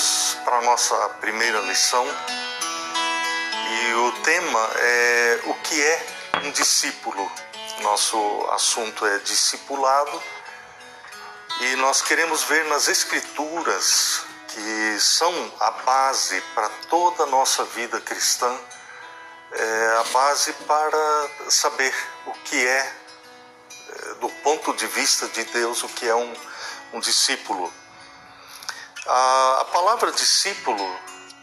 vamos para a nossa primeira lição. E o tema é o que é um discípulo. Nosso assunto é discipulado. E nós queremos ver nas Escrituras, que são a base para toda a nossa vida cristã, é a base para saber o que é, é, do ponto de vista de Deus, o que é um, um discípulo. A, a palavra discípulo,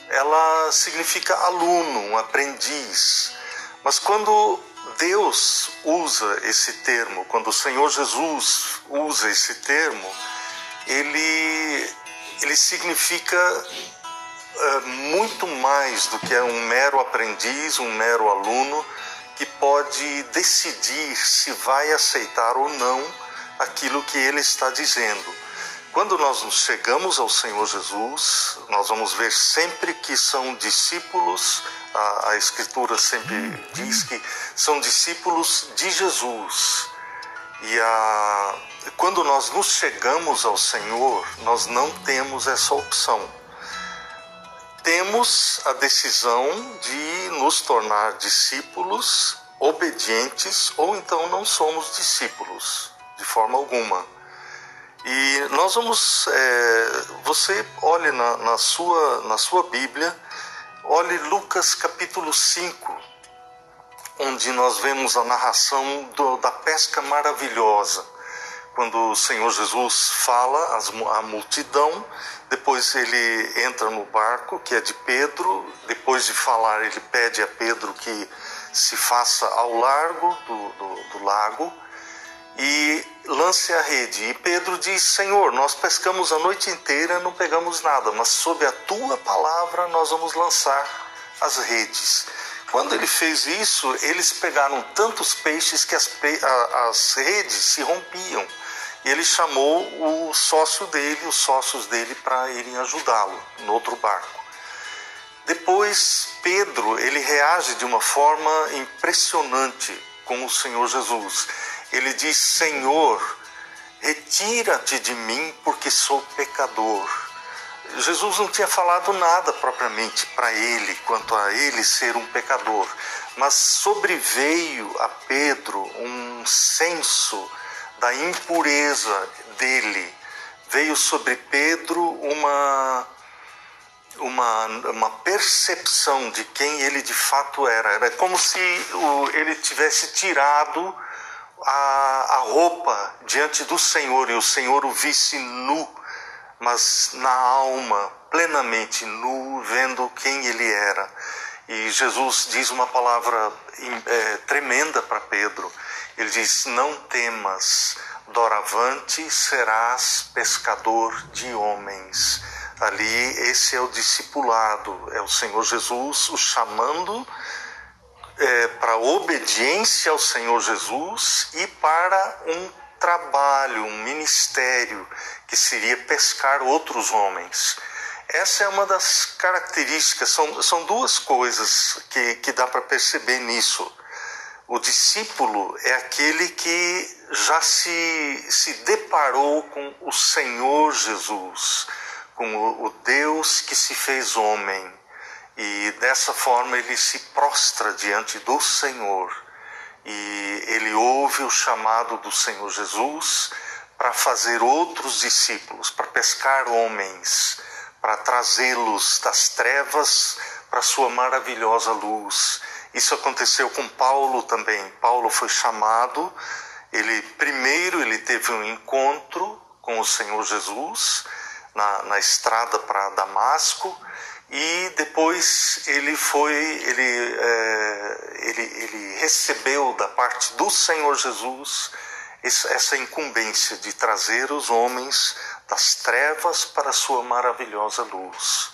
ela significa aluno, um aprendiz. Mas quando Deus usa esse termo, quando o Senhor Jesus usa esse termo, ele, ele significa uh, muito mais do que um mero aprendiz, um mero aluno que pode decidir se vai aceitar ou não aquilo que ele está dizendo. Quando nós nos chegamos ao Senhor Jesus, nós vamos ver sempre que são discípulos, a, a Escritura sempre diz que são discípulos de Jesus. E a, quando nós nos chegamos ao Senhor, nós não temos essa opção. Temos a decisão de nos tornar discípulos obedientes ou então não somos discípulos de forma alguma. E nós vamos, é, você olhe na, na, sua, na sua Bíblia, olhe Lucas capítulo 5, onde nós vemos a narração do, da pesca maravilhosa. Quando o Senhor Jesus fala à multidão, depois ele entra no barco, que é de Pedro, depois de falar, ele pede a Pedro que se faça ao largo do, do, do lago e lance a rede. E Pedro diz: Senhor, nós pescamos a noite inteira, não pegamos nada, mas sob a tua palavra nós vamos lançar as redes. Quando ele fez isso, eles pegaram tantos peixes que as, as redes se rompiam. E ele chamou o sócio dele, os sócios dele, para irem ajudá-lo no outro barco. Depois, Pedro, ele reage de uma forma impressionante com o Senhor Jesus ele diz: Senhor, retira-te de mim, porque sou pecador. Jesus não tinha falado nada propriamente para ele, quanto a ele ser um pecador, mas sobreveio a Pedro um senso da impureza dele. Veio sobre Pedro uma, uma, uma percepção de quem ele de fato era. Era como se ele tivesse tirado a, a roupa diante do Senhor e o Senhor o visse nu, mas na alma, plenamente nu, vendo quem ele era. E Jesus diz uma palavra é, tremenda para Pedro. Ele diz: Não temas, doravante serás pescador de homens. Ali, esse é o discipulado, é o Senhor Jesus o chamando é, para obediência ao Senhor Jesus e para um trabalho, um ministério que seria pescar outros homens. Essa é uma das características, são, são duas coisas que, que dá para perceber nisso. O discípulo é aquele que já se, se deparou com o Senhor Jesus, com o, o Deus que se fez homem, e dessa forma ele se prostra diante do Senhor e ele ouve o chamado do Senhor Jesus para fazer outros discípulos, para pescar homens, para trazê-los das trevas para sua maravilhosa luz. Isso aconteceu com Paulo também. Paulo foi chamado, ele primeiro ele teve um encontro com o Senhor Jesus na, na estrada para Damasco e depois ele foi, ele, é, ele, ele recebeu da parte do Senhor Jesus essa incumbência de trazer os homens das trevas para a sua maravilhosa luz.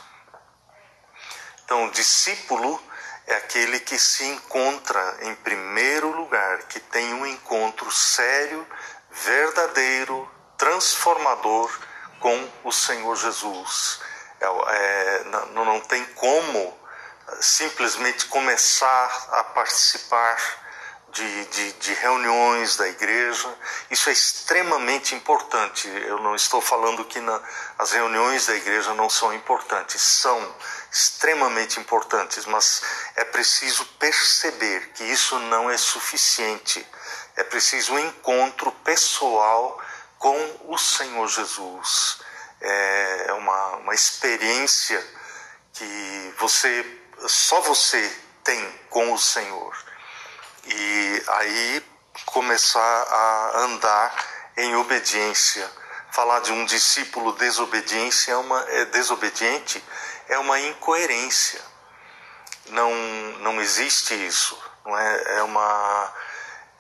Então, discípulo é aquele que se encontra em primeiro lugar, que tem um encontro sério, verdadeiro, transformador com o Senhor Jesus é, não, não tem como simplesmente começar a participar de, de, de, reuniões da igreja. Isso é extremamente importante. Eu não estou falando que na, as reuniões da igreja não são importantes, são extremamente importantes, mas é preciso perceber que isso não é suficiente. É preciso um encontro pessoal com o Senhor Jesus. É uma, uma experiência que você só você tem com o Senhor e aí começar a andar em obediência. Falar de um discípulo desobediência é uma, é desobediente é uma incoerência. Não, não existe isso. Não é, é, uma,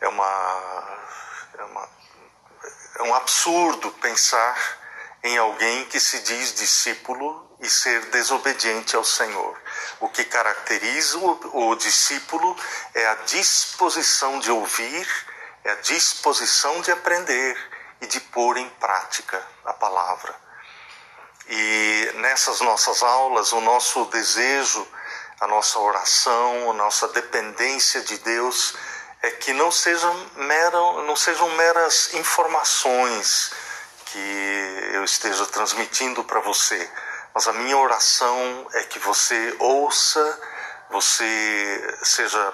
é, uma, é, uma, é um absurdo pensar em alguém que se diz discípulo e ser desobediente ao Senhor. O que caracteriza o, discípulo é a disposição de ouvir, é a disposição de aprender e de pôr em prática a palavra. E nessas nossas aulas, o nosso desejo, a nossa oração, a nossa dependência de Deus é que não sejam, mera, não sejam meras informações que eu esteja transmitindo para você, mas a minha oração é que você ouça, você seja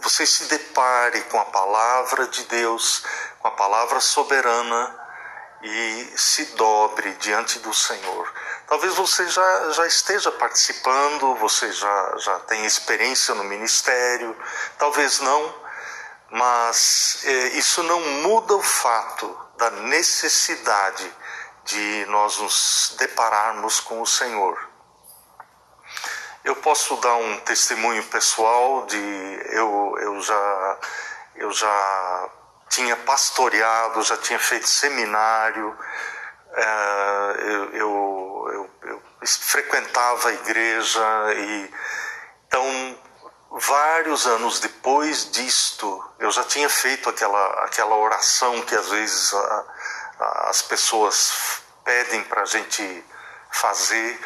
você se depare com a palavra de Deus, com a palavra soberana e se dobre diante do Senhor. Talvez você já, já esteja participando, você já, já tenha experiência no ministério, talvez não, mas é, isso não muda o fato da necessidade de nós nos depararmos com o Senhor. Eu posso dar um testemunho pessoal de eu, eu já eu já tinha pastoreado, já tinha feito seminário, é, eu, eu, eu, eu, frequentava a igreja e então vários anos depois disto eu já tinha feito aquela aquela oração que às vezes a, as pessoas pedem para a gente fazer,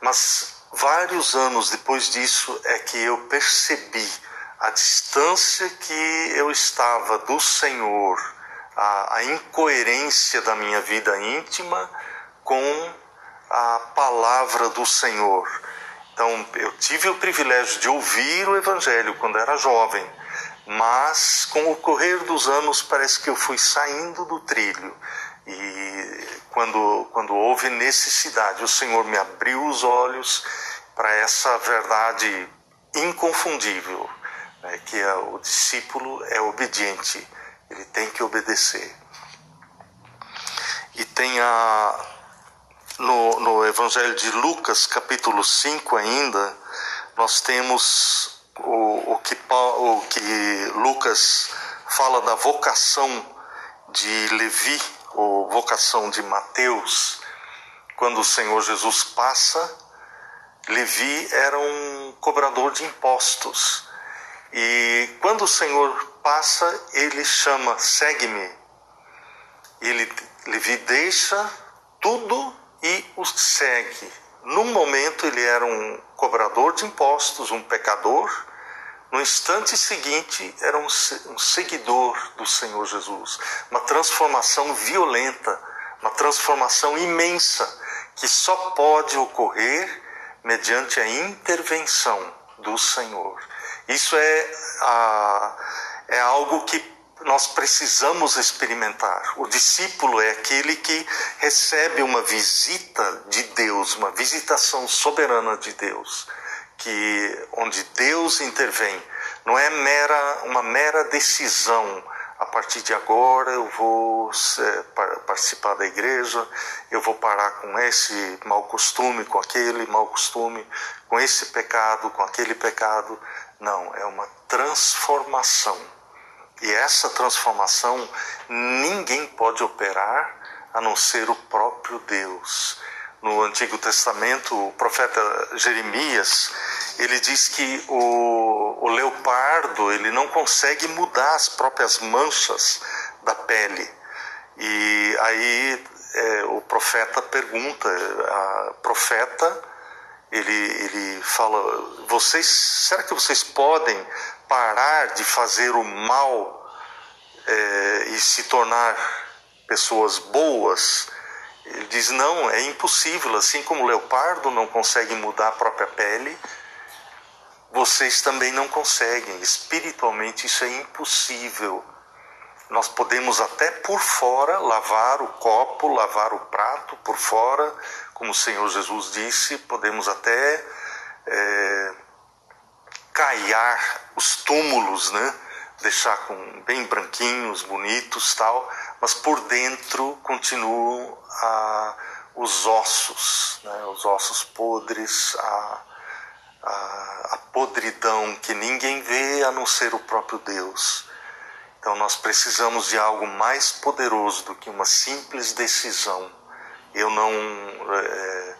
mas vários anos depois disso é que eu percebi a distância que eu estava do Senhor, a, a incoerência da minha vida íntima com a palavra do Senhor. Então, eu tive o privilégio de ouvir o Evangelho quando era jovem, mas com o correr dos anos parece que eu fui saindo do trilho e quando, quando houve necessidade, o Senhor me abriu os olhos para essa verdade inconfundível, né, que é, o discípulo é obediente, ele tem que obedecer. E tem a, no, no Evangelho de Lucas, capítulo 5 ainda, nós temos o, o, que, o que Lucas fala da vocação de Levi, ou vocação de Mateus, quando o Senhor Jesus passa, Levi era um cobrador de impostos. E quando o Senhor passa, ele chama: segue-me. Ele, Levi deixa tudo e o segue. Num momento ele era um cobrador de impostos, um pecador, no instante seguinte, era um, um seguidor do Senhor Jesus. Uma transformação violenta, uma transformação imensa, que só pode ocorrer mediante a intervenção do Senhor. Isso é, a, é algo que nós precisamos experimentar. O discípulo é aquele que recebe uma visita de Deus, uma visitação soberana de Deus que onde Deus intervém, não é mera uma mera decisão. A partir de agora eu vou participar da igreja, eu vou parar com esse mau costume, com aquele mau costume, com esse pecado, com aquele pecado. Não, é uma transformação. E essa transformação ninguém pode operar a não ser o próprio Deus no Antigo Testamento, o profeta Jeremias, ele diz que o, o leopardo ele não consegue mudar as próprias manchas da pele. E aí é, o profeta pergunta, a profeta ele, ele fala: vocês, será que vocês podem parar de fazer o mal é, e se tornar pessoas boas? Ele diz: não, é impossível. Assim como o leopardo não consegue mudar a própria pele, vocês também não conseguem. Espiritualmente, isso é impossível. Nós podemos até por fora lavar o copo, lavar o prato por fora, como o Senhor Jesus disse, podemos até é, caiar os túmulos, né? deixar com bem branquinhos, bonitos, tal, mas por dentro continuam os ossos, né? os ossos podres, a, a, a podridão que ninguém vê a não ser o próprio Deus. Então nós precisamos de algo mais poderoso do que uma simples decisão. Eu não. É,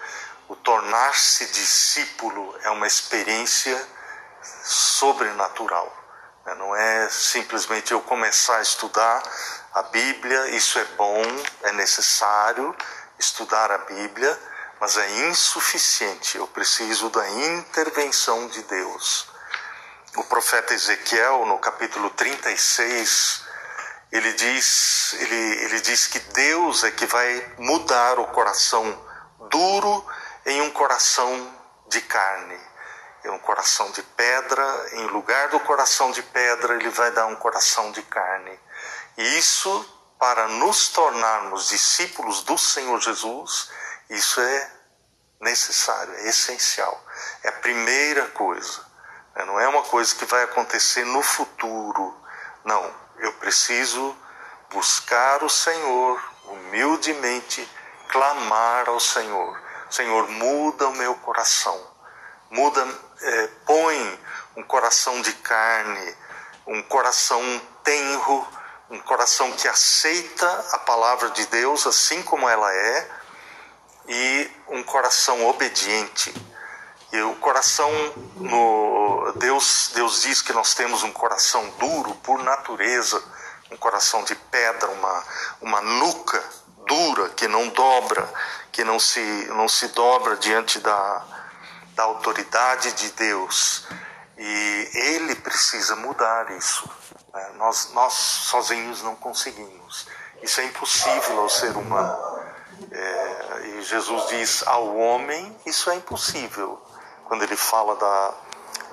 o tornar-se discípulo é uma experiência sobrenatural. Né? Não é simplesmente eu começar a estudar a Bíblia, isso é bom, é necessário estudar a Bíblia, mas é insuficiente. Eu preciso da intervenção de Deus o profeta Ezequiel, no capítulo 36, ele diz, ele, ele diz que Deus é que vai mudar o coração duro em um coração de carne, em um coração de pedra, em lugar do coração de pedra, ele vai dar um coração de carne. E isso, para nos tornarmos discípulos do Senhor Jesus, isso é necessário, é essencial. É a primeira coisa. É, não é uma coisa que vai acontecer no futuro. Não, eu preciso buscar o Senhor humildemente, clamar ao Senhor. Senhor, muda o meu coração. Muda, é, põe um coração de carne, um coração tenro, um coração que aceita a palavra de Deus assim como ela é e um coração obediente e o coração no Deus Deus diz que nós temos um coração duro por natureza, um coração de pedra, uma uma nuca dura que não dobra, que não se não se dobra diante da da autoridade de Deus. E ele precisa mudar isso. Né? Nós, nós sozinhos não conseguimos. Isso é impossível ao ser humano. É, e Jesus diz ao homem: isso é impossível quando ele fala da,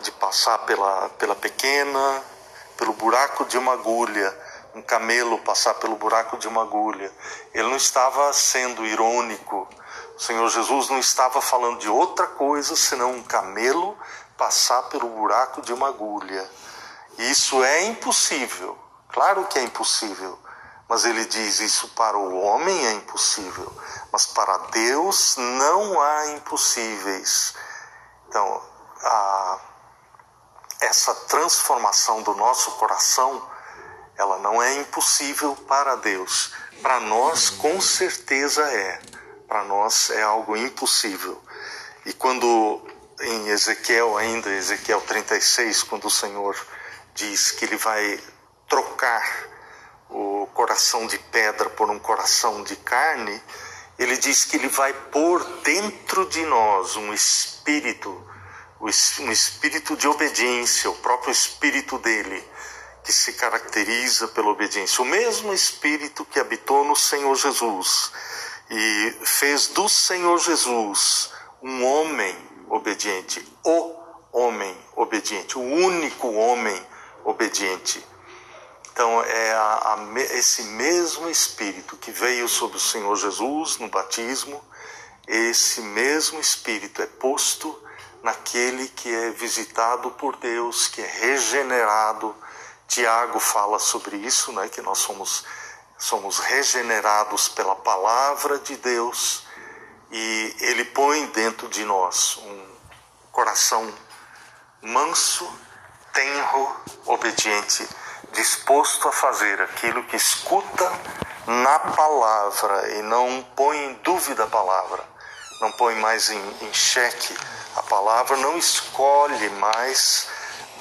de passar pela, pela pequena, pelo buraco de uma agulha, um camelo passar pelo buraco de uma agulha. Ele não estava sendo irônico. O Senhor Jesus não estava falando de outra coisa senão um camelo passar pelo buraco de uma agulha. Isso é impossível. Claro que é impossível. Mas ele diz: isso para o homem é impossível, mas para Deus não há impossíveis. Então, a, essa transformação do nosso coração, ela não é impossível para Deus. Para nós, com certeza é. Para nós é algo impossível. E quando em Ezequiel, ainda Ezequiel 36, quando o Senhor diz que ele vai trocar o coração de pedra por um coração de carne, ele diz que ele vai pôr dentro de nós um espírito, um espírito de obediência, o próprio espírito dele, que se caracteriza pela obediência. O mesmo espírito que habitou no Senhor Jesus e fez do Senhor Jesus um homem obediente, o homem obediente, o único homem obediente. Então, é a, a, esse mesmo Espírito que veio sobre o Senhor Jesus no batismo, esse mesmo Espírito é posto naquele que é visitado por Deus, que é regenerado. Tiago fala sobre isso, né, que nós somos, somos regenerados pela palavra de Deus e ele põe dentro de nós um coração manso, tenro, obediente disposto a fazer aquilo que escuta na palavra e não põe em dúvida a palavra, não põe mais em, em xeque a palavra, não escolhe mais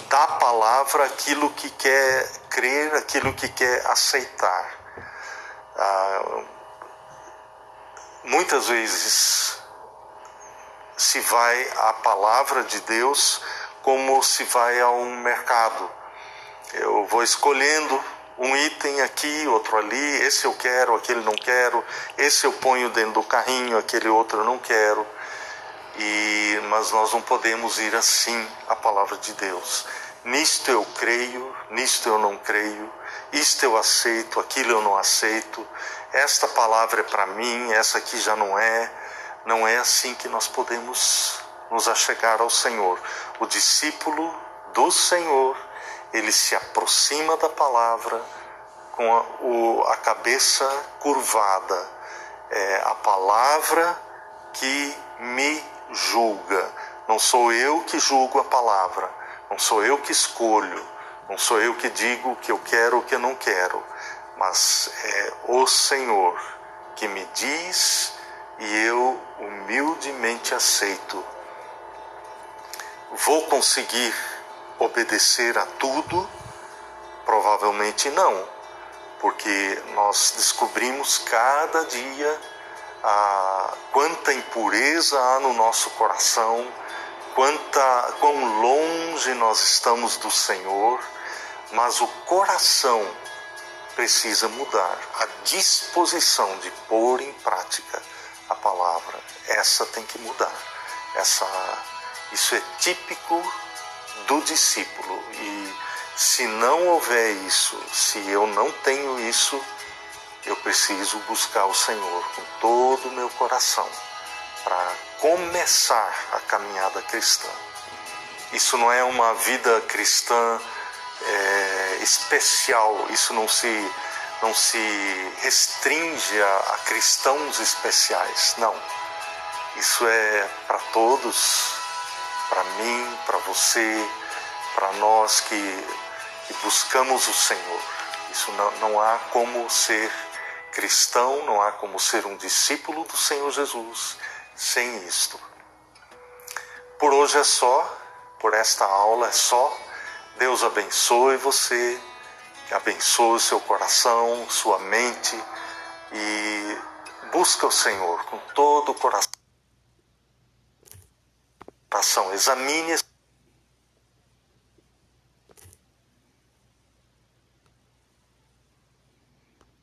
da palavra aquilo que quer crer, aquilo que quer aceitar. Ah, muitas vezes se vai à palavra de Deus como se vai a um mercado. Eu vou escolhendo um item aqui, outro ali, esse eu quero, aquele não quero, esse eu ponho dentro do carrinho, aquele outro eu não quero. E mas nós não podemos ir assim à palavra de Deus. Nisto eu creio, nisto eu não creio, isto eu aceito, aquilo eu não aceito. Esta palavra é para mim, essa aqui já não é. Não é assim que nós podemos nos achegar ao Senhor. O discípulo do Senhor, ele se aproxima da palavra com a, o, a cabeça curvada. É a palavra que me julga. Não sou eu que julgo a palavra, não sou eu que escolho, não sou eu que digo o que eu quero ou o que eu não quero, mas é o Senhor que me diz e eu humildemente aceito. Vou conseguir obedecer a tudo? Provavelmente não, porque nós descobrimos cada dia a quanta impureza há no nosso coração, quanta quão longe nós estamos do Senhor, mas o coração precisa mudar, a disposição de pôr em prática a palavra, essa tem que mudar. Essa, isso é típico discípulo e se não houver isso, se eu não tenho isso, eu preciso buscar o Senhor com todo o meu coração para começar a caminhada cristã. Isso não é uma vida cristã é, especial, isso não se, não se restringe a, a cristãos especiais, não. Isso é para todos, para mim, para você, para nós que, que buscamos o Senhor. Isso não, não há como ser cristão, não há como ser um discípulo do Senhor Jesus sem isto. Por hoje é só, por esta aula é só. Deus abençoe você, abençoe seu coração, sua mente e busca o Senhor com todo o coração. Examine